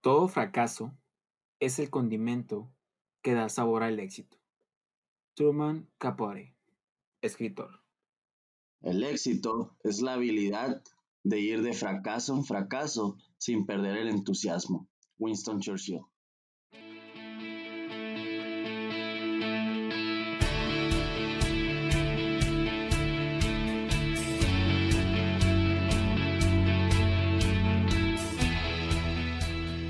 Todo fracaso es el condimento que da sabor al éxito. Truman Capote, escritor. El éxito es la habilidad de ir de fracaso en fracaso sin perder el entusiasmo. Winston Churchill.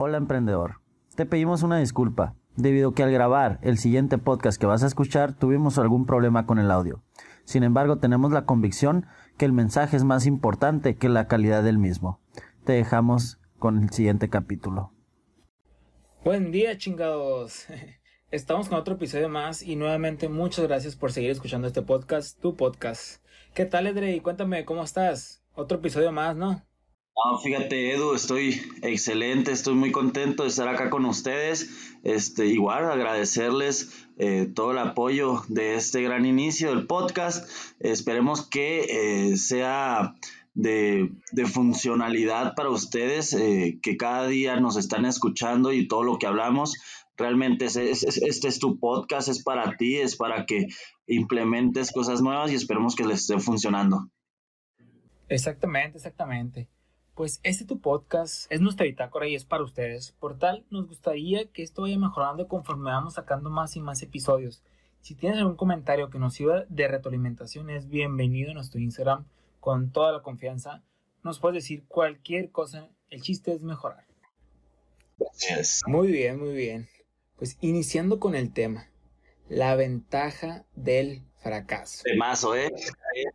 Hola emprendedor, te pedimos una disculpa, debido a que al grabar el siguiente podcast que vas a escuchar tuvimos algún problema con el audio. Sin embargo, tenemos la convicción que el mensaje es más importante que la calidad del mismo. Te dejamos con el siguiente capítulo. Buen día chingados. Estamos con otro episodio más y nuevamente muchas gracias por seguir escuchando este podcast, tu podcast. ¿Qué tal Edrey? Cuéntame cómo estás. Otro episodio más, ¿no? Fíjate, Edu, estoy excelente, estoy muy contento de estar acá con ustedes. Este, igual agradecerles eh, todo el apoyo de este gran inicio del podcast. Esperemos que eh, sea de, funcionalidad para ustedes, eh, que cada día nos están escuchando y todo lo que hablamos. Realmente este es tu podcast, es para ti, es para que implementes cosas nuevas y esperemos que les esté funcionando. Exactamente, exactamente. Pues este tu podcast es nuestra bitácora y es para ustedes. Por tal, nos gustaría que esto vaya mejorando conforme vamos sacando más y más episodios. Si tienes algún comentario que nos sirva de retroalimentación, es bienvenido a nuestro Instagram con toda la confianza. Nos puedes decir cualquier cosa. El chiste es mejorar. Gracias. Muy bien, muy bien. Pues iniciando con el tema. La ventaja del fracaso. Temazo, ¿eh?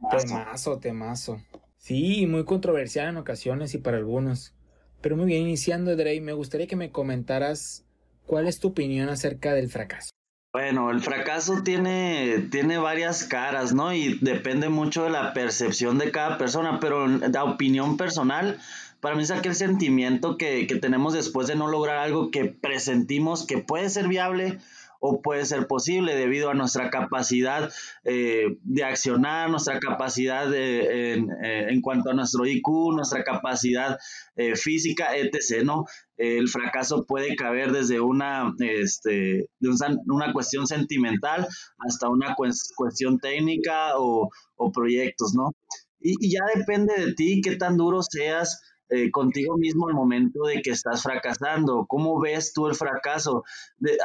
Temazo, temazo. Sí, muy controversial en ocasiones y para algunos. Pero muy bien, iniciando, Drey, me gustaría que me comentaras cuál es tu opinión acerca del fracaso. Bueno, el fracaso tiene, tiene varias caras, ¿no? Y depende mucho de la percepción de cada persona, pero la opinión personal, para mí es aquel sentimiento que, que tenemos después de no lograr algo que presentimos que puede ser viable o puede ser posible debido a nuestra capacidad eh, de accionar, nuestra capacidad en, eh, en, cuanto a nuestro IQ, nuestra capacidad eh, física, etc. ¿no? El fracaso puede caber desde una, este, de una cuestión sentimental hasta una cuestión técnica o, o proyectos, ¿no? Y, ya depende de ti qué tan duro seas eh, contigo mismo al momento de que estás fracasando. ¿Cómo ves tú el fracaso?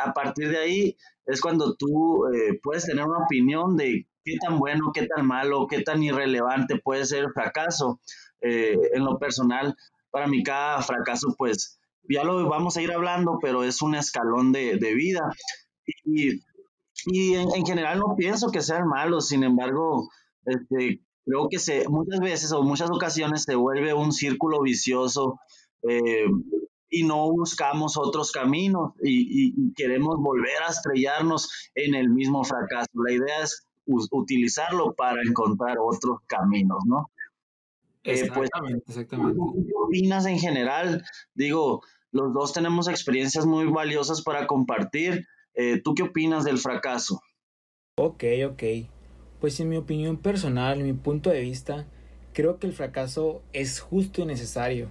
a partir de ahí es cuando tú eh, puedes tener una opinión de qué tan bueno, qué tan malo, qué tan irrelevante puede ser el fracaso. Eh, en lo personal, para mí cada fracaso, pues ya lo vamos a ir hablando, pero es un escalón de, vida. Y, y en, en, general no pienso que sean malos, sin embargo, este, creo que se, muchas veces o muchas ocasiones se vuelve un círculo vicioso eh, y no buscamos otros caminos y, queremos volver a estrellarnos en el mismo fracaso. La idea es utilizarlo para encontrar otros caminos, ¿no? Eh, pues, exactamente, exactamente. ¿Qué opinas en general? Digo, los dos tenemos experiencias muy valiosas para compartir. Eh, ¿Tú qué opinas del fracaso? Ok, ok. Pues en mi opinión personal, en mi punto de vista, creo que el fracaso es justo y necesario.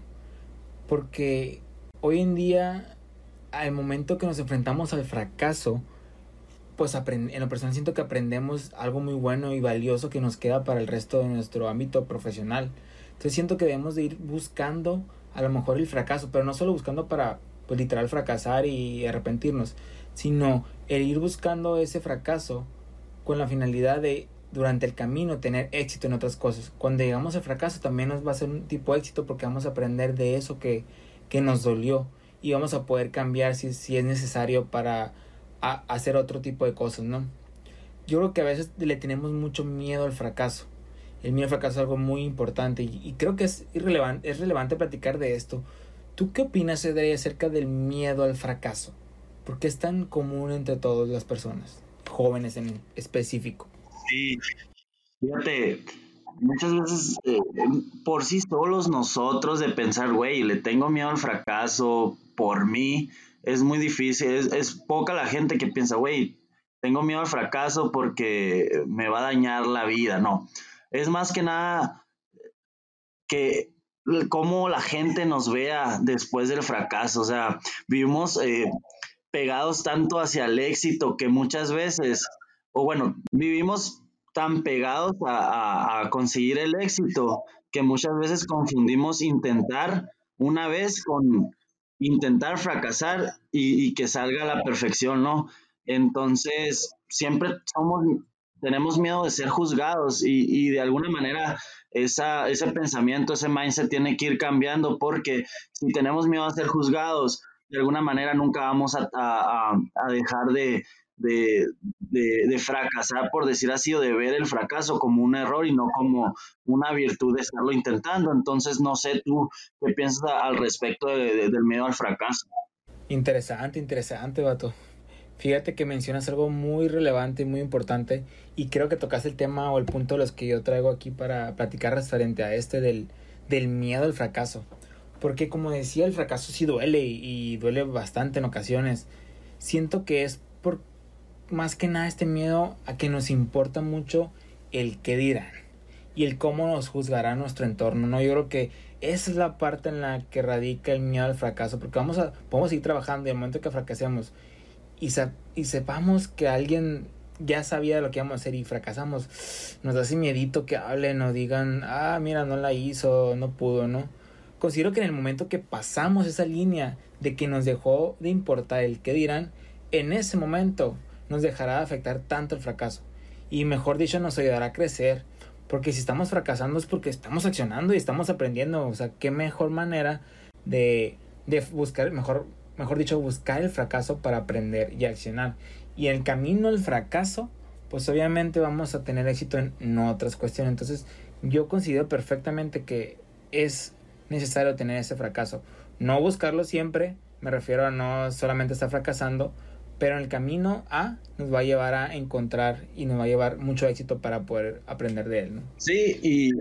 Porque hoy en día, al momento que nos enfrentamos al fracaso, pues en lo personal siento que aprendemos algo muy bueno y valioso que nos queda para el resto de nuestro ámbito profesional. Entonces siento que debemos de ir buscando a lo mejor el fracaso, pero no solo buscando para pues literal fracasar y arrepentirnos, sino el ir buscando ese fracaso con la finalidad de durante el camino tener éxito en otras cosas. Cuando llegamos al fracaso también nos va a ser un tipo de éxito porque vamos a aprender de eso que, que nos dolió y vamos a poder cambiar si, si es necesario para hacer otro tipo de cosas, ¿no? Yo creo que a veces le tenemos mucho miedo al fracaso. el miedo al fracaso es algo muy importante y, creo que es, es relevante platicar de esto. ¿Tú qué opinas, Edrey, acerca del miedo al fracaso? ¿Por qué es tan común entre todas las personas, jóvenes en específico? Sí, fíjate, muchas veces eh, por sí solos nosotros de pensar, güey, le tengo miedo al fracaso por mí, es muy difícil, es, es poca la gente que piensa, güey, tengo miedo al fracaso porque me va a dañar la vida, no. Es más que nada que cómo la gente nos vea después del fracaso, o sea, vivimos eh, pegados tanto hacia el éxito que muchas veces, o bueno, vivimos tan pegados a, conseguir el éxito que muchas veces confundimos intentar una vez con intentar fracasar y, que salga a la perfección, ¿no? Entonces, siempre somos, tenemos miedo de ser juzgados y, y de alguna manera esa, ese pensamiento, ese mindset tiene que ir cambiando porque si tenemos miedo a ser juzgados, de alguna manera nunca vamos a, a, a dejar de, de, de, fracasar, por decir así, o de ver el fracaso como un error y no como una virtud de estarlo intentando. Entonces, no sé tú qué piensas al respecto del miedo al fracaso. Interesante, interesante, vato. Fíjate que mencionas algo muy relevante y muy importante y creo que tocaste el tema o el punto de los que yo traigo aquí para platicar referente a este del, del miedo al fracaso. Porque como decía, el fracaso sí duele y duele bastante en ocasiones. Siento que es por más que nada este miedo a que nos importa mucho el qué dirán y el cómo nos juzgará nuestro entorno, ¿no? Yo creo que esa es la parte en la que radica el miedo al fracaso, porque vamos a, podemos seguir trabajando y el momento que fracasemos y, y sepamos que alguien ya sabía lo que íbamos a hacer y fracasamos, nos da ese miedito que hablen o digan, ah, mira, no la hizo, no pudo, ¿no? Considero que en el momento que pasamos esa línea de que nos dejó de importar el qué dirán, en ese momento nos dejará de afectar tanto el fracaso. Y mejor dicho, nos ayudará a crecer. Porque si estamos fracasando es porque estamos accionando y estamos aprendiendo. O sea, qué mejor manera de, de buscar, mejor mejor dicho, buscar el fracaso para aprender y accionar. Y el camino al fracaso, pues obviamente vamos a tener éxito en, otras cuestiones. Entonces, yo considero perfectamente que es necesario tener ese fracaso. No buscarlo siempre, me refiero a no solamente estar fracasando, pero en el camino A nos va a llevar a encontrar y nos va a llevar mucho éxito para poder aprender de él, ¿no? Sí, y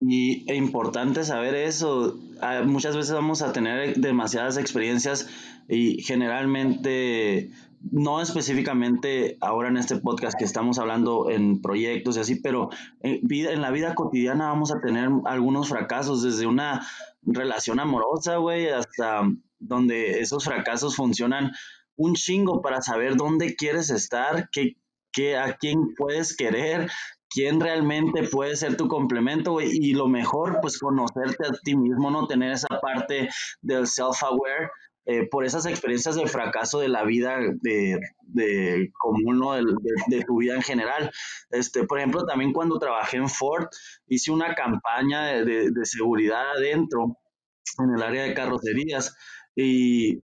y es importante saber eso. Ah, muchas veces vamos a tener demasiadas experiencias y generalmente, no específicamente ahora en este podcast que estamos hablando en proyectos y así, pero en, vida, en la vida cotidiana vamos a tener algunos fracasos, desde una relación amorosa, güey, hasta donde esos fracasos funcionan un chingo para saber dónde quieres estar, qué, qué, a quién puedes querer, quién realmente puede ser tu complemento. Y lo mejor, pues conocerte a ti mismo, no tener esa parte del self-aware. Eh, por esas experiencias de fracaso de la vida de, de común, ¿no? de, de, tu vida en general. Este, por ejemplo, también cuando trabajé en Ford, hice una campaña de seguridad adentro, en el área de carrocerías, y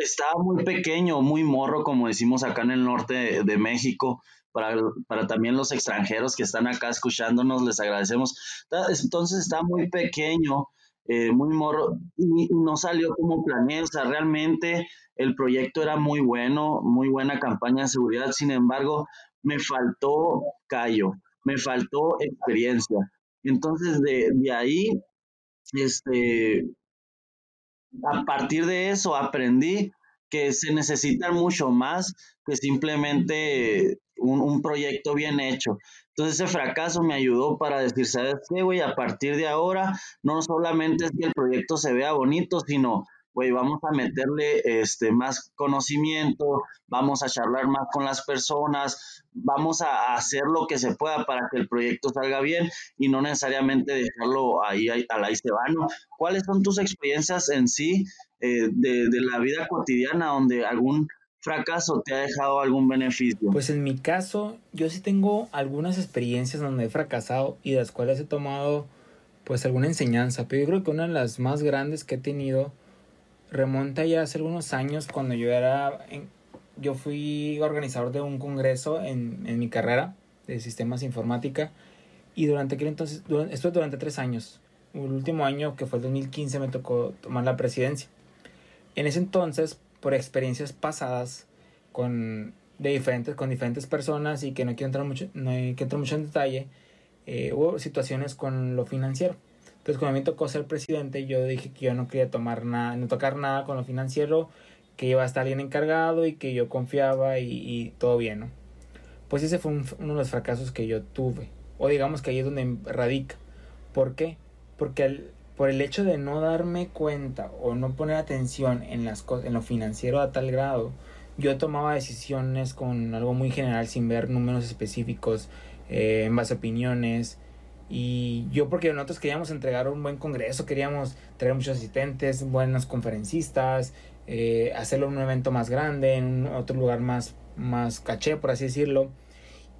estaba muy pequeño, muy morro, como decimos acá en el norte de México, para, para también los extranjeros que están acá escuchándonos, les agradecemos. Entonces está muy pequeño, eh, muy morro, y, no salió como planeé, o sea, realmente el proyecto era muy bueno, muy buena campaña de seguridad, sin embargo, me faltó callo, me faltó experiencia. Entonces, de, de ahí, este, a partir de eso aprendí que se necesita mucho más que simplemente un, proyecto bien hecho. Entonces ese fracaso me ayudó para decir, ¿sabes qué, güey? A partir de ahora, no solamente es que el proyecto se vea bonito, sino, güey, vamos a meterle este, más conocimiento, vamos a charlar más con las personas, vamos a hacer lo que se pueda para que el proyecto salga bien y no necesariamente dejarlo ahí al ahí se ¿Cuáles son tus experiencias en sí eh, de, de la vida cotidiana donde algún fracaso te ha dejado algún beneficio? Pues en mi caso, yo sí tengo algunas experiencias donde he fracasado y de las cuales he tomado pues alguna enseñanza, pero yo creo que una de las más grandes que he tenido remonta ya hace algunos años cuando yo era, yo fui organizador de un congreso en, en mi carrera de sistemas informática Y durante aquel entonces, esto durante tres años. El último año, que fue el 2015, me tocó tomar la presidencia. En ese entonces, por experiencias pasadas con, de diferentes, con diferentes personas y que no quiero entrar mucho, no hay que entrar mucho en detalle, eh, hubo situaciones con lo financiero. Entonces, cuando me tocó ser presidente, yo dije que yo no quería tomar nada, no tocar nada con lo financiero, que iba a estar bien encargado y que yo confiaba y, y todo bien, ¿no? Pues ese fue uno de los fracasos que yo tuve. O digamos que ahí es donde radica. ¿Por qué? Porque por el hecho de no darme cuenta o no poner atención en, las en lo financiero a tal grado, yo tomaba decisiones con algo muy general sin ver números específicos, eh, en base a opiniones. Y yo porque nosotros queríamos entregar un buen congreso, queríamos traer muchos asistentes, buenos conferencistas, eh, hacerlo un evento más grande, en otro lugar más, más caché, por así decirlo.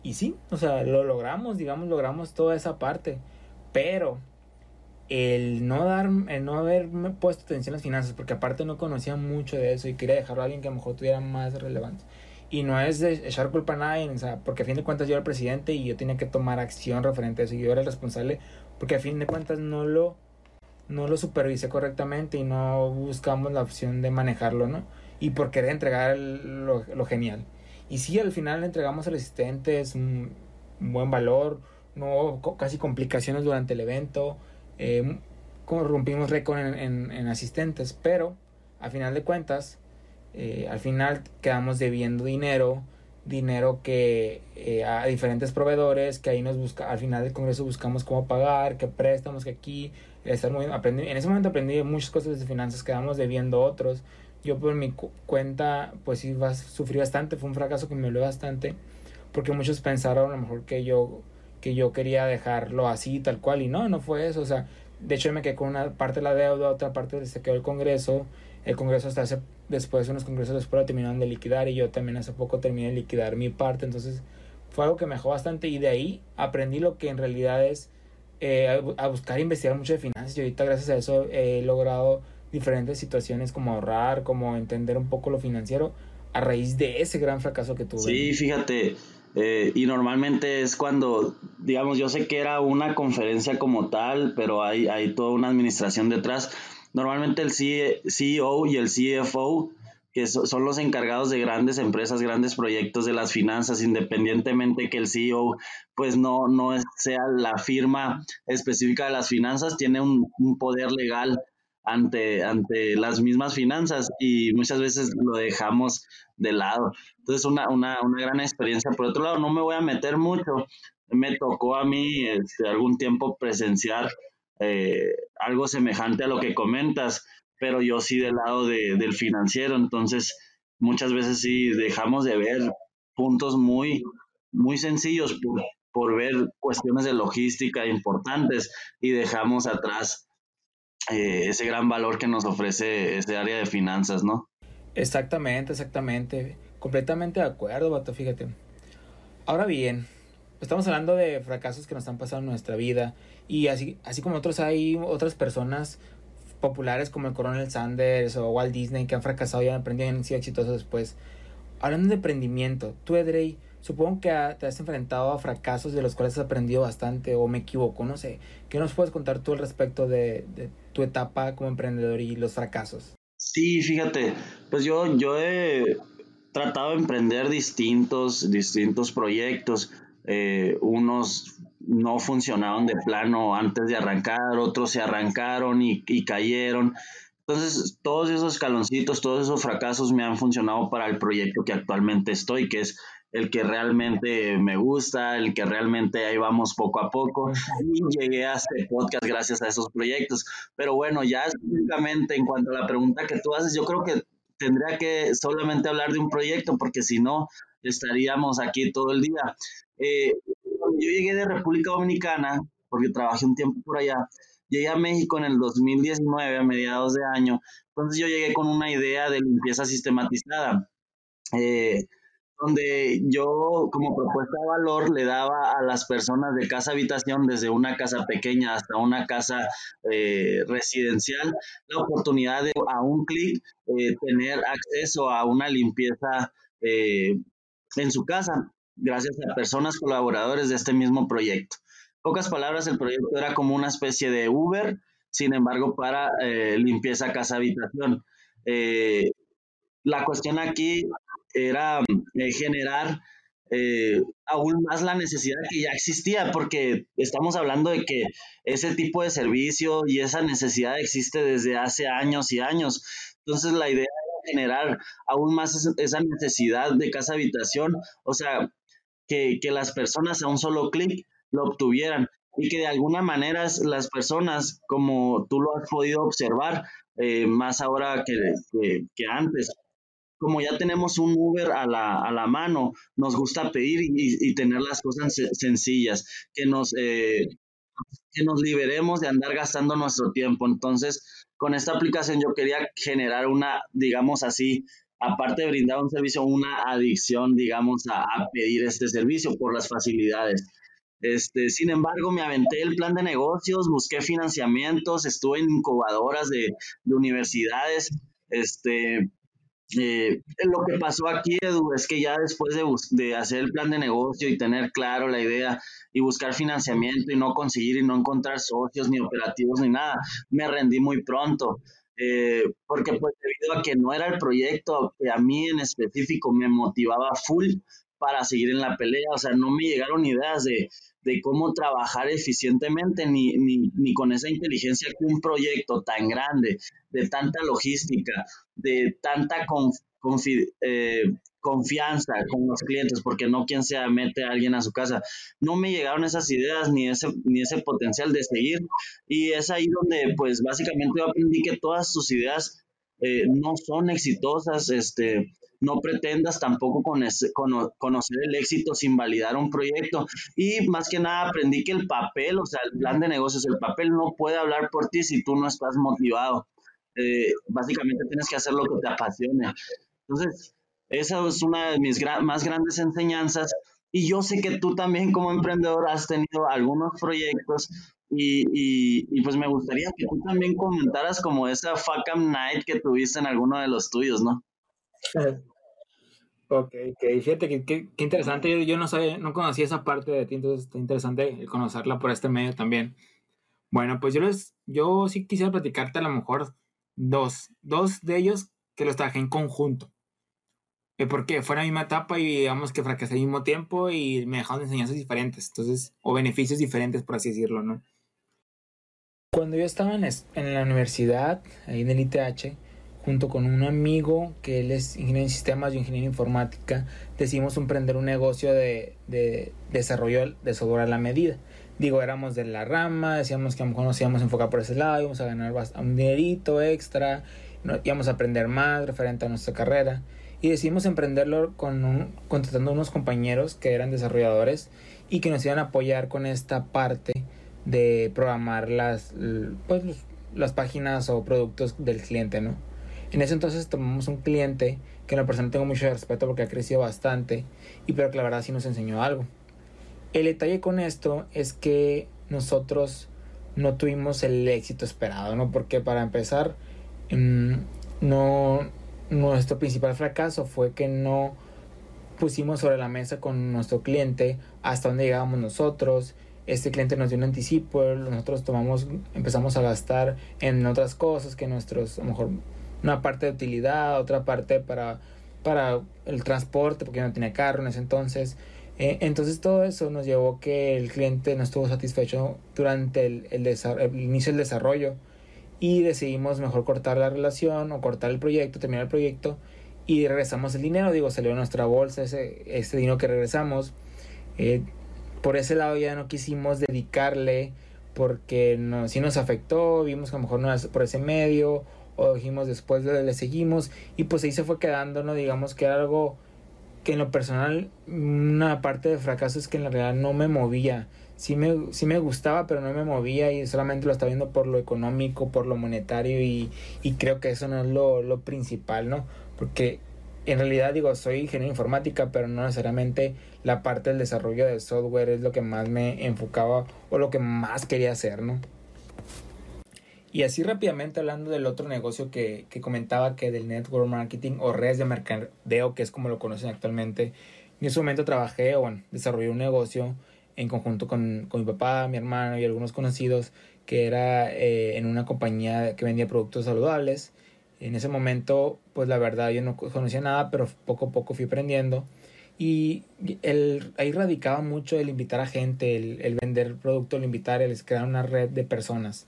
Y sí, o sea, lo logramos, digamos, logramos toda esa parte. Pero el no dar, el no haberme puesto atención a las finanzas, porque aparte no conocía mucho de eso y quería dejarlo a alguien que a lo mejor tuviera más relevancia. Y no es de echar culpa a nadie, o sea, porque a fin de cuentas yo era el presidente y yo tenía que tomar acción referente a eso yo era el responsable, porque a fin de cuentas no lo, no lo supervisé correctamente y no buscamos la opción de manejarlo, ¿no? Y por querer entregar lo, lo genial. Y sí, al final le entregamos al asistente, es un, buen valor, no casi complicaciones durante el evento, eh, rompimos récord en, en, asistentes, pero al final de cuentas, eh, al final quedamos debiendo dinero, dinero que eh, a diferentes proveedores, que ahí nos busca, al final del congreso buscamos cómo pagar, qué préstamos, que aquí, estar muy, aprendí, en ese momento aprendí muchas cosas de finanzas, quedamos debiendo otros, yo por mi cuenta, pues sí, sufrí bastante, fue un fracaso que me dolió bastante, porque muchos pensaron a lo mejor que yo, que yo quería dejarlo así, tal cual, y no, no fue eso, o sea, de hecho me quedé con una parte de la deuda, otra parte se quedó el Congreso, el Congreso hasta hace, después, unos congresos después lo terminaron de liquidar, y yo también hace poco terminé de liquidar mi parte, entonces fue algo que me dejó bastante, y de ahí aprendí lo que en realidad es eh, a buscar investigar mucho de finanzas, y ahorita gracias a eso he logrado diferentes situaciones como ahorrar, como entender un poco lo financiero a raíz de ese gran fracaso que tuve. Sí, fíjate, eh, y normalmente es cuando, digamos, yo sé que era una conferencia como tal, pero hay, hay toda una administración detrás. Normalmente el CEO y el CFO, que son los encargados de grandes empresas, grandes proyectos de las finanzas, independientemente que el CEO pues no, no sea la firma específica de las finanzas, tiene un, un poder legal ante, ante las mismas finanzas y muchas veces lo dejamos de lado. Entonces, una, una, una gran experiencia. Por otro lado, no me voy a meter mucho. Me tocó a mí este, algún tiempo presenciar eh, algo semejante a lo que comentas, pero yo sí del lado de, del financiero. Entonces, muchas veces sí dejamos de ver puntos muy, muy sencillos por, por ver cuestiones de logística importantes y dejamos atrás eh, ese gran valor que nos ofrece ese área de finanzas, ¿no? Exactamente, exactamente. Completamente de acuerdo, Bato, fíjate. Ahora bien, estamos hablando de fracasos que nos han pasado en nuestra vida y así, así como otros hay otras personas populares como el Coronel Sanders o Walt Disney que han fracasado y han aprendido y han sido exitosos después. Hablando de emprendimiento, tú, Edrey, supongo que te has enfrentado a fracasos de los cuales has aprendido bastante o me equivoco, no sé. ¿Qué nos puedes contar tú al respecto de, tu etapa como emprendedor y los fracasos? Sí, fíjate, pues yo, yo he tratado de emprender distintos, distintos proyectos. Eh, unos no funcionaron de plano antes de arrancar, otros se arrancaron y, y cayeron. Entonces, todos esos escaloncitos, todos esos fracasos me han funcionado para el proyecto que actualmente estoy, que es el que realmente me gusta, el que realmente ahí vamos poco a poco. Y llegué a este podcast gracias a esos proyectos. Pero bueno, ya específicamente en cuanto a la pregunta que tú haces, yo creo que tendría que solamente hablar de un proyecto, porque si no, estaríamos aquí todo el día. Eh, yo llegué de República Dominicana, porque trabajé un tiempo por allá, llegué a México en el 2019, a mediados de año, entonces yo llegué con una idea de limpieza sistematizada. Eh, donde yo como propuesta de valor le daba a las personas de casa habitación, desde una casa pequeña hasta una casa eh, residencial, la oportunidad de a un clic eh, tener acceso a una limpieza en su casa, gracias a personas colaboradores de este mismo proyecto. Pocas palabras, el proyecto era como una especie de Uber, sin embargo, para eh, limpieza casa habitación. Eh, la cuestión aquí era eh, generar aún más la necesidad que ya existía, porque estamos hablando de que ese tipo de servicio y esa necesidad existe desde hace años y años. Entonces la idea generar aún más esa necesidad de casa habitación, o sea, que, que las personas a un solo clic lo obtuvieran y que de alguna manera las personas, como tú lo has podido observar, eh, más ahora que, que, antes, como ya tenemos un Uber a la, a la mano, nos gusta pedir y, y tener las cosas sencillas, que nos, eh, que nos liberemos de andar gastando nuestro tiempo. Entonces, con esta aplicación yo quería generar una, digamos así, aparte de brindar un servicio, una adicción, digamos, a, pedir este servicio por las facilidades. Este, sin embargo, me aventé el plan de negocios, busqué financiamientos, estuve en incubadoras de, universidades. Este, eh, lo que pasó aquí, Edu, es que ya después de, hacer el plan de negocio y tener claro la idea y buscar financiamiento y no conseguir y no encontrar socios ni operativos ni nada, me rendí muy pronto. Eh, porque pues debido a que no era el proyecto que a mí en específico me motivaba full para seguir en la pelea, o sea, no me llegaron ideas de, de cómo trabajar eficientemente, ni, ni, ni, con esa inteligencia que un proyecto tan grande, de tanta logística, de tanta eh, confianza con los clientes, porque no quien sea mete a alguien a su casa. No me llegaron esas ideas ni ese, ni ese potencial de seguir. Y es ahí donde, pues, básicamente yo aprendí que todas tus ideas eh, no son exitosas, este, no pretendas tampoco conocer el éxito sin validar un proyecto. Y más que nada aprendí que el papel, o sea, el plan de negocios, el papel no puede hablar por ti si tú no estás motivado. Eh, básicamente tienes que hacer lo que te apasione. Entonces, esa es una de mis más grandes enseñanzas. Y yo sé que tú también como emprendedor has tenido algunos proyectos y, y, pues me gustaría que tú también comentaras como esa fuck night que tuviste en alguno de los tuyos, ¿no? Ok, ok, fíjate que, interesante, yo, yo, no sabía, no conocía esa parte de ti, entonces está interesante conocerla por este medio también. Bueno, pues yo les, yo sí quisiera platicarte a lo mejor dos, dos de ellos que los trabajé en conjunto. Eh, porque fue la misma etapa y digamos que fracasé al mismo tiempo y me dejaron enseñanzas diferentes, entonces, o beneficios diferentes, por así decirlo, ¿no? Cuando yo estaba en, la universidad, ahí en el ITH, junto con un amigo que él es ingeniero en sistemas y ingeniero en informática, decidimos emprender un negocio de, de desarrollo de software a la medida. Digo, éramos de la rama, decíamos que a lo mejor nos íbamos a enfocar por ese lado, íbamos a ganar un dinerito extra, íbamos a aprender más referente a nuestra carrera. Y decidimos emprenderlo con un, contratando unos compañeros que eran desarrolladores y que nos iban a apoyar con esta parte de programar las, pues, las páginas o productos del cliente, ¿no? En ese entonces tomamos un cliente que en la persona tengo mucho respeto porque ha crecido bastante y pero que la verdad sí nos enseñó algo. El detalle con esto es que nosotros no tuvimos el éxito esperado, ¿no? Porque para empezar, mm, no, nuestro principal fracaso fue que no pusimos sobre la mesa con nuestro cliente hasta dónde llegábamos nosotros. Este cliente nos dio un anticipo, nosotros tomamos, empezamos a gastar en otras cosas que nuestros, a lo mejor una parte de utilidad, otra parte para, para el transporte, porque no tenía carro en ese entonces. Eh, entonces todo eso nos llevó que el cliente no estuvo satisfecho durante el, el, el, inicio del desarrollo y decidimos mejor cortar la relación o cortar el proyecto, terminar el proyecto y regresamos el dinero, digo, salió a nuestra bolsa ese, ese dinero que regresamos. Eh, por ese lado ya no quisimos dedicarle porque no, sí nos afectó, vimos que a lo mejor no es por ese medio o dijimos después le, seguimos y pues ahí se fue quedando, ¿no? Digamos que era algo que en lo personal una parte de fracaso es que en la realidad no me movía. Sí me, sí me gustaba, pero no me movía y solamente lo estaba viendo por lo económico, por lo monetario y, y creo que eso no es lo, lo principal, ¿no? Porque en realidad digo, soy ingeniero informática, pero no necesariamente la parte del desarrollo del software es lo que más me enfocaba o lo que más quería hacer, ¿no? Y así rápidamente hablando del otro negocio que, que, comentaba que del network marketing o redes de mercadeo, que es como lo conocen actualmente, en ese momento trabajé o bueno, desarrollé un negocio en conjunto con, con mi papá, mi hermano y algunos conocidos, que era eh, en una compañía que vendía productos saludables. En ese momento, pues la verdad yo no conocía nada, pero poco a poco fui aprendiendo. Y el, ahí radicaba mucho el invitar a gente, el, vender producto, el invitar, el crear una red de personas.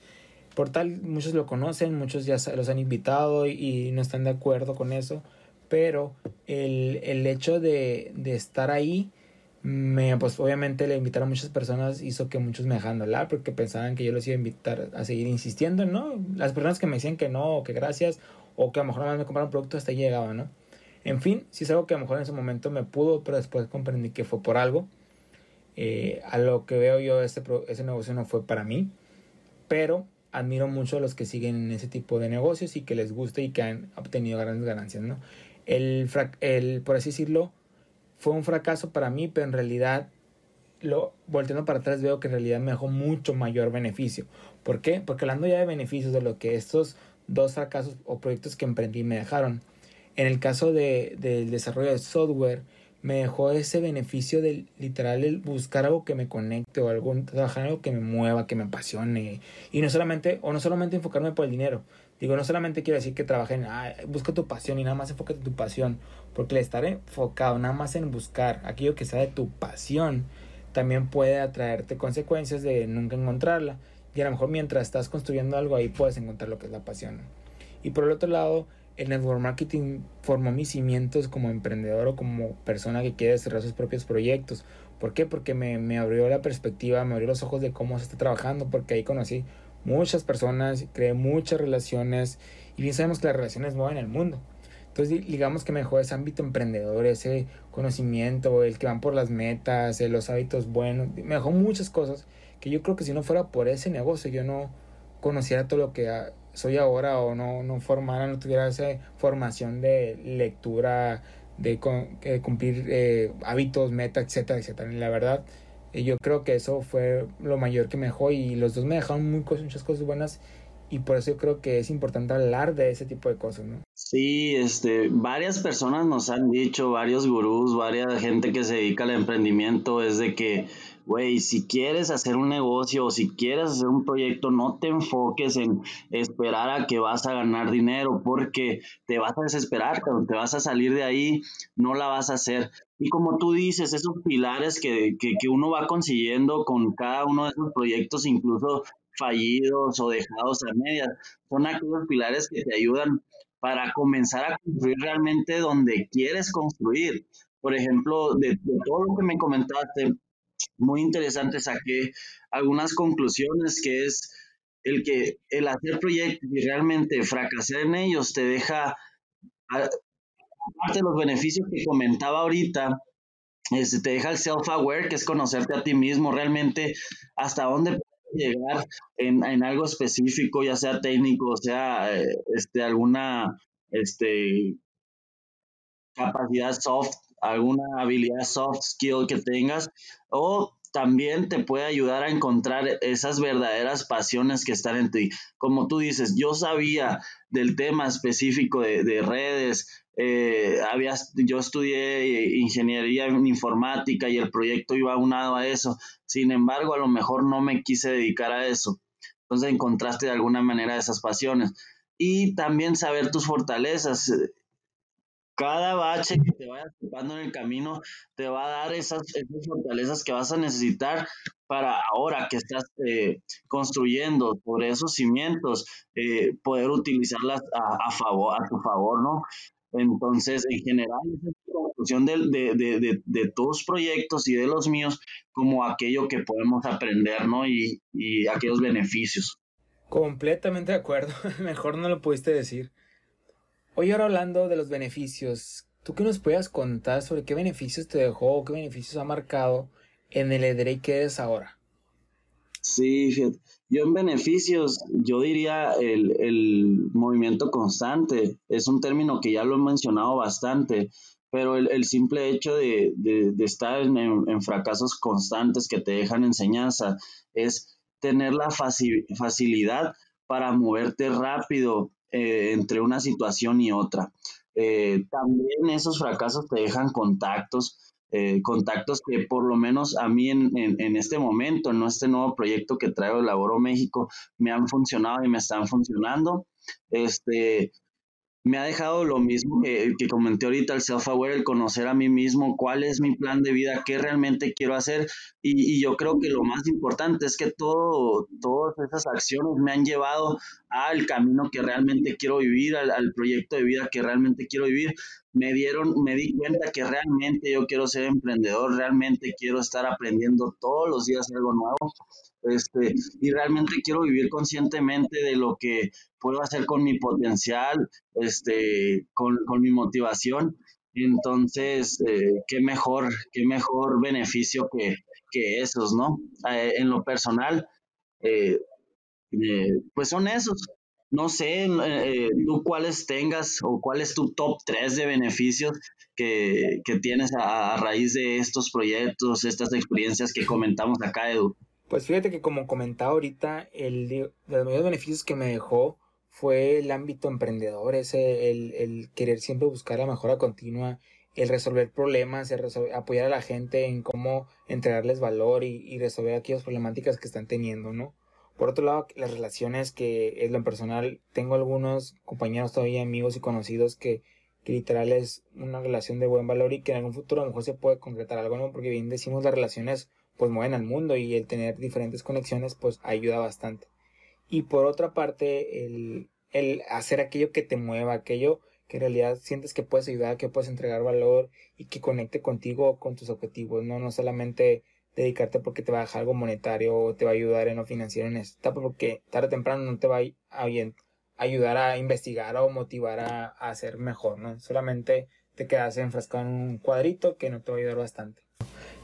Por tal, muchos lo conocen, muchos ya los han invitado y, no están de acuerdo con eso, pero el, el hecho de, de estar ahí me, pues obviamente le invitar a muchas personas hizo que muchos me dejaran hablar porque pensaban que yo los iba a invitar a seguir insistiendo, ¿no? Las personas que me decían que no, que gracias, o que a lo mejor nada me compraron un producto hasta ahí llegaba, ¿no? En fin, sí es algo que a lo mejor en ese momento me pudo, pero después comprendí que fue por algo. Eh, a lo que veo yo, este, ese negocio no fue para mí, pero admiro mucho a los que siguen en ese tipo de negocios y que les gusta y que han obtenido grandes ganancias, ¿no? El, el por así decirlo, fue un fracaso para mí, pero en realidad, lo, volteando para atrás, veo que en realidad me dejó mucho mayor beneficio. ¿Por qué? Porque hablando ya de beneficios de lo que estos dos fracasos o proyectos que emprendí me dejaron. En el caso de, del desarrollo de software, me dejó ese beneficio de literal el buscar algo que me conecte o algo, trabajar algo que me mueva, que me apasione. Y no solamente, o no solamente enfocarme por el dinero, Digo, no solamente quiero decir que trabajen, busca tu pasión y nada más enfócate en tu pasión, porque el estar enfocado nada más en buscar aquello que sea de tu pasión, también puede atraerte consecuencias de nunca encontrarla. Y a lo mejor mientras estás construyendo algo ahí puedes encontrar lo que es la pasión. Y por el otro lado, el network marketing formó mis cimientos como emprendedor o como persona que quiere cerrar sus propios proyectos. ¿Por qué? Porque me, me abrió la perspectiva, me abrió los ojos de cómo se está trabajando, porque ahí conocí muchas personas, creé muchas relaciones y bien sabemos que las relaciones mueven el mundo. Entonces digamos que me dejó ese ámbito emprendedor, ese conocimiento, el que van por las metas, los hábitos buenos, me dejó muchas cosas que yo creo que si no fuera por ese negocio yo no conociera todo lo que soy ahora o no, no formara, no tuviera esa formación de lectura, de, cumplir eh, hábitos, metas, etcétera, etcétera. la verdad, y yo creo que eso fue lo mayor que me dejó y los dos me dejaron muy muchas cosas buenas y por eso yo creo que es importante hablar de ese tipo de cosas, ¿no? Sí, este, varias personas nos han dicho, varios gurús, varias gente que se dedica al emprendimiento, es de que güey, si quieres hacer un negocio o si quieres hacer un proyecto, no te enfoques en esperar a que vas a ganar dinero porque te vas a desesperar, te vas a salir de ahí, no la vas a hacer. Y como tú dices, esos pilares que, que, que uno va consiguiendo con cada uno de esos proyectos, incluso fallidos o dejados a medias, son aquellos pilares que te ayudan para comenzar a construir realmente donde quieres construir. Por ejemplo, de, todo lo que me comentaste, muy interesante, saqué algunas conclusiones que es el que el hacer proyectos y realmente fracasar en ellos te deja, aparte de los beneficios que comentaba ahorita, este, te deja el self-aware, que es conocerte a ti mismo, realmente hasta dónde llegar en, en algo específico, ya sea técnico, sea eh, este, alguna este, capacidad soft alguna habilidad soft skill que tengas o también te puede ayudar a encontrar esas verdaderas pasiones que están en ti. Como tú dices, yo sabía del tema específico de, redes, eh, yo estudié ingeniería en informática y el proyecto iba aunado a eso. Sin embargo, a lo mejor no me quise dedicar a eso. Entonces encontraste de alguna manera esas pasiones. Y también saber tus fortalezas cada bache que te vayas topando en el camino te va a dar esas, fortalezas que vas a necesitar para ahora que estás eh, construyendo sobre esos cimientos, eh, poder utilizarlas a, favor, a tu favor, ¿no? Entonces, en general, esa es la conclusión de, de, de, de, tus proyectos y de los míos como aquello que podemos aprender, ¿no? Y, y aquellos beneficios. Completamente de acuerdo. Mejor no lo pudiste decir. Hoy ahora hablando de los beneficios, ¿tú qué nos puedas contar sobre qué beneficios te dejó, qué beneficios ha marcado en el EDRE que eres ahora? Sí, yo en beneficios, yo diría el, el, movimiento constante, es un término que ya lo he mencionado bastante, pero el, el simple hecho de, de, estar en, en, fracasos constantes que te dejan enseñanza es tener la facilidad para moverte rápido eh, entre una situación y otra. Eh, también esos fracasos te dejan contactos, eh, contactos que por lo menos a mí en, en, este momento, en este nuevo proyecto que traigo Laboro México, me han funcionado y me están funcionando. Este, me ha dejado lo mismo que, que comenté ahorita, el self-aware, el conocer a mí mismo, cuál es mi plan de vida, qué realmente quiero hacer. Y, y, yo creo que lo más importante es que todo, todas esas acciones me han llevado al camino que realmente quiero vivir, al, al, proyecto de vida que realmente quiero vivir. Me dieron, me di cuenta que realmente yo quiero ser emprendedor, realmente quiero estar aprendiendo todos los días algo nuevo. Este, y realmente quiero vivir conscientemente de lo que puedo hacer con mi potencial, este, con, con mi motivación. Entonces, eh, qué mejor, qué mejor beneficio que, que esos, ¿no? Eh, en lo personal, eh, pues son esos. No sé, tú cuáles tengas o cuál es tu top 3 de beneficios que, que tienes a, raíz de estos proyectos, estas experiencias que comentamos acá, Edu. Pues fíjate que como comentaba ahorita, el de los mayores beneficios que me dejó fue el ámbito emprendedor, ese, el, el querer siempre buscar la mejora continua, el resolver problemas, el apoyar a la gente en cómo entregarles valor y, y, resolver aquellas problemáticas que están teniendo, ¿no? Por otro lado, las relaciones que es lo personal, tengo algunos compañeros todavía, amigos y conocidos que, que literal es una relación de buen valor y que en algún futuro a lo mejor se puede concretar algo, ¿no? Porque bien decimos las relaciones pues mueven al mundo y el tener diferentes conexiones pues ayuda bastante. Y por otra parte, el, el hacer aquello que te mueva, aquello que en realidad sientes que puedes ayudar, que puedes entregar valor y que conecte contigo con tus objetivos, no, no solamente dedicarte porque te va a dejar algo monetario o te va a ayudar en lo financiero en esta etapa porque tarde o temprano no te va a ayudar a investigar o motivar a, hacer mejor, ¿no? Solamente te quedas enfrascado en un cuadrito que no te va a ayudar bastante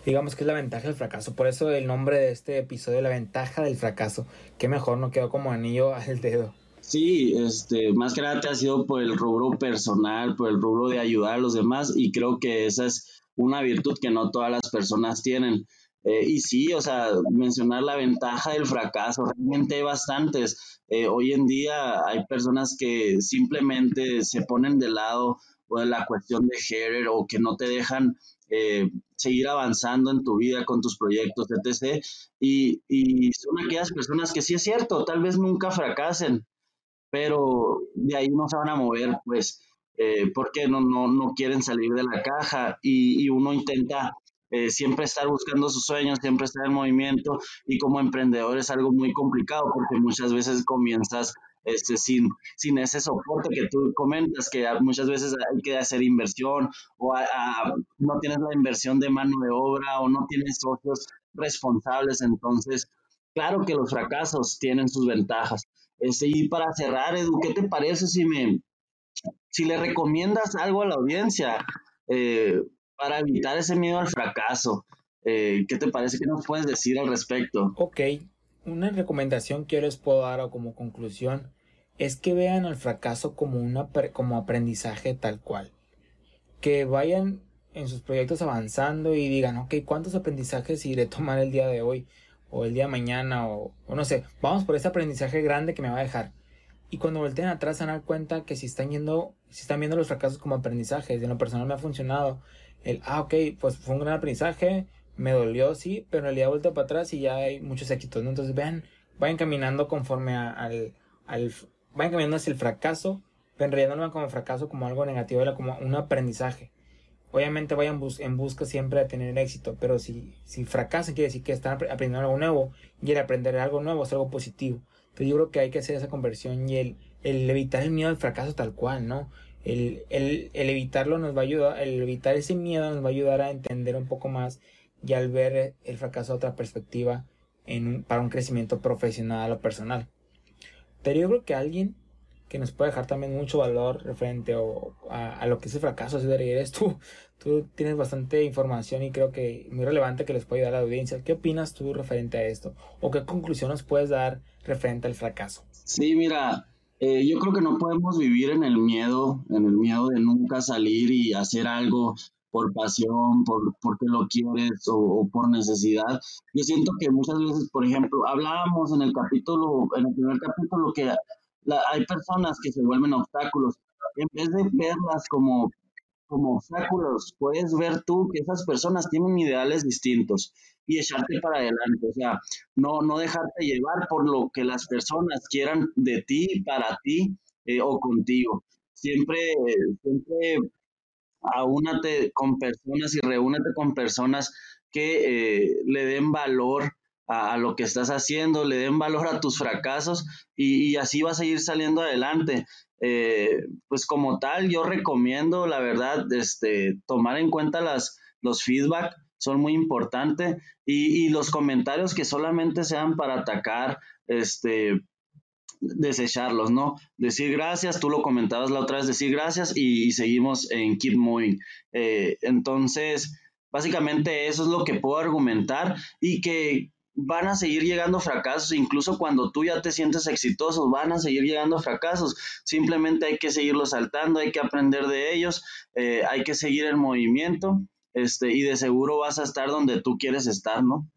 digamos que es la ventaja del fracaso. Por eso el nombre de este episodio, la ventaja del fracaso. Que mejor no quedó como anillo al dedo. Sí, este, más que nada te ha sido por el rubro personal, por el rubro de ayudar a los demás y creo que esa es una virtud que no todas las personas tienen. Eh, y sí, o sea, mencionar la ventaja del fracaso, realmente hay bastantes. Eh, hoy en día hay personas que simplemente se ponen de lado o la cuestión de hater o que no te dejan eh, seguir avanzando en tu vida con tus proyectos, etc. Y, y son aquellas personas que sí es cierto, tal vez nunca fracasen, pero de ahí no se van a mover, pues, eh, porque no, no, no quieren salir de la caja y, y uno intenta eh, siempre estar buscando sus sueños, siempre estar en movimiento y como emprendedor es algo muy complicado porque muchas veces comienzas este, sin, sin ese soporte que tú comentas, que muchas veces hay que hacer inversión o no tienes la inversión de mano de obra o no tienes socios responsables, entonces, claro que los fracasos tienen sus ventajas. Este, y para cerrar, Edu, ¿qué te parece si me, si le recomiendas algo a la audiencia eh, para evitar ese miedo al fracaso? Eh, ¿Qué te parece? ¿Qué nos puedes decir al respecto? Ok, una recomendación que yo les puedo dar como conclusión es que vean al fracaso como, una, como aprendizaje tal cual. Que vayan en sus proyectos avanzando y digan, ok, ¿cuántos aprendizajes iré a tomar el día de hoy? O el día de mañana, o, no sé, vamos por ese aprendizaje grande que me va a dejar. Y cuando volteen atrás se dar cuenta que si están yendo, si están viendo los fracasos como aprendizajes, en lo personal me ha funcionado. El, ah, ok, pues fue un gran aprendizaje, me dolió, sí, pero en realidad vuelta para atrás y ya hay muchos éxitos. Entonces vean, vayan caminando conforme al, al, vayan caminando hacia el fracaso, pero en realidad no lo como fracaso, como algo negativo, era como un aprendizaje. Obviamente vayan en busca siempre de tener éxito, pero si, si fracasan quiere decir que están aprendiendo algo nuevo y el aprender algo nuevo es algo positivo. Entonces yo creo que hay que hacer esa conversión y el, el evitar el miedo al fracaso tal cual, ¿no? El, el, evitarlo nos va a ayudar, el evitar ese miedo nos va a ayudar a entender un poco más y al ver el fracaso a otra perspectiva en para un crecimiento profesional o personal. Pero yo creo que alguien que nos puede dejar también mucho valor referente a, lo que es el fracaso, si eres tú. Tú tienes bastante información y creo que muy relevante que les puede dar a la audiencia. ¿Qué opinas tú referente a esto? ¿O qué conclusión nos puedes dar referente al fracaso? Sí, mira, eh, yo creo que no podemos vivir en el miedo, en el miedo de nunca salir y hacer algo por pasión, por porque lo quieres o, por necesidad. Yo siento que muchas veces, por ejemplo, hablábamos en el capítulo, en el primer capítulo, que hay personas que se vuelven obstáculos. En vez de verlas como como obstáculos, puedes ver tú que esas personas tienen ideales distintos y echarte para adelante, o sea, no, no dejarte llevar por lo que las personas quieran de ti, para ti eh, o contigo. Siempre, siempre aúnate con personas y reúnete con personas que eh, le den valor a, lo que estás haciendo, le den valor a tus fracasos y, así vas a ir saliendo adelante. Eh, pues como tal, yo recomiendo, la verdad, este, tomar en cuenta las, los feedback, son muy importantes, y, los comentarios que solamente sean para atacar, este, desecharlos, ¿no? Decir gracias, tú lo comentabas la otra vez, decir gracias y, seguimos en keep moving. Eh, entonces, básicamente eso es lo que puedo argumentar y que van a seguir llegando fracasos, incluso cuando tú ya te sientes exitoso, van a seguir llegando fracasos. Simplemente hay que seguirlos saltando, hay que aprender de ellos, eh, hay que seguir el movimiento, este, y de seguro vas a estar donde tú quieres estar, ¿no?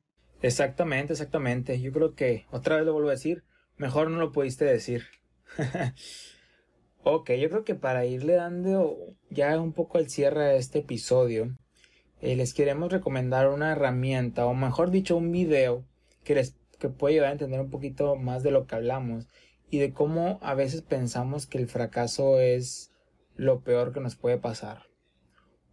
Exactamente, exactamente. Yo creo que, otra vez lo vuelvo a decir, mejor no lo pudiste decir. ok, yo creo que para irle dando ya un poco el cierre a este episodio, eh, les queremos recomendar una herramienta, o mejor dicho, un video que les que puede ayudar a entender un poquito más de lo que hablamos y de cómo a veces pensamos que el fracaso es lo peor que nos puede pasar.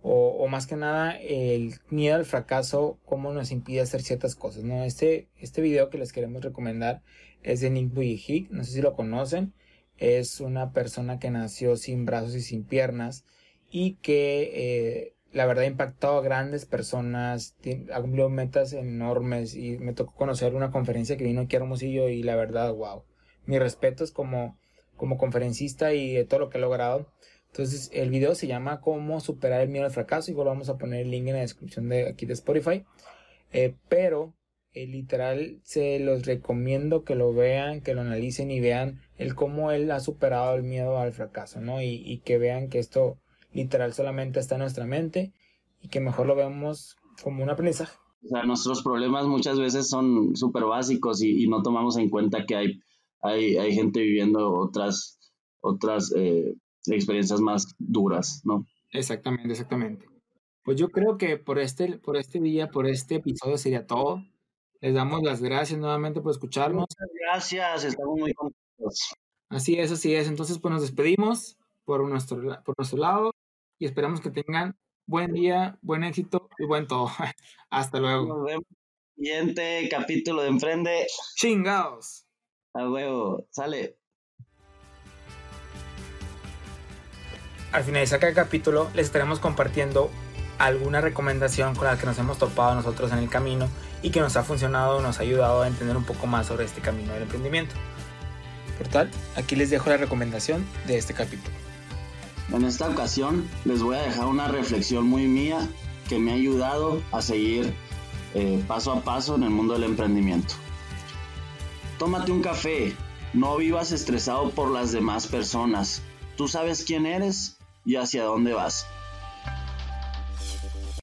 O, más que nada el miedo al fracaso, cómo nos impide hacer ciertas cosas. ¿no? Este, este video que les queremos recomendar es de Nick Bujicic, no sé si lo conocen. Es una persona que nació sin brazos y sin piernas y que eh, la verdad ha impactado a grandes personas, ha cumplido metas enormes y me tocó conocer una conferencia que vino aquí a Hermosillo y la verdad, wow. Mi respeto es como, como conferencista y de todo lo que ha logrado. Entonces el video se llama Cómo superar el miedo al fracaso. Igual vamos a poner el link en la descripción de aquí de Spotify. Eh, pero eh, literal se los recomiendo que lo vean, que lo analicen y vean el cómo él ha superado el miedo al fracaso, ¿no? Y que vean que esto literal solamente está en nuestra mente y que mejor lo vemos como un aprendizaje. O sea, nuestros problemas muchas veces son súper básicos y, no tomamos en cuenta que hay, hay, hay gente viviendo otras, otras eh, experiencias más duras, ¿no? Exactamente, exactamente. Pues yo creo que por este, por este día, por este episodio sería todo. Les damos las gracias nuevamente por escucharnos. Muchas gracias, estamos muy contentos. Así es, así es. Entonces, pues nos despedimos por nuestro, por nuestro lado y esperamos que tengan buen día, buen éxito y buen todo. Hasta luego. Nos vemos siguiente capítulo de Emprende. Chingados. A huevo, sale. Al finalizar cada capítulo les estaremos compartiendo alguna recomendación con la que nos hemos topado nosotros en el camino y que nos ha funcionado, nos ha ayudado a entender un poco más sobre este camino del emprendimiento. Por tal, aquí les dejo la recomendación de este capítulo. En esta ocasión les voy a dejar una reflexión muy mía que me ha ayudado a seguir eh, paso a paso en el mundo del emprendimiento. Tómate un café, no vivas estresado por las demás personas. Tú sabes quién eres y hacia dónde vas.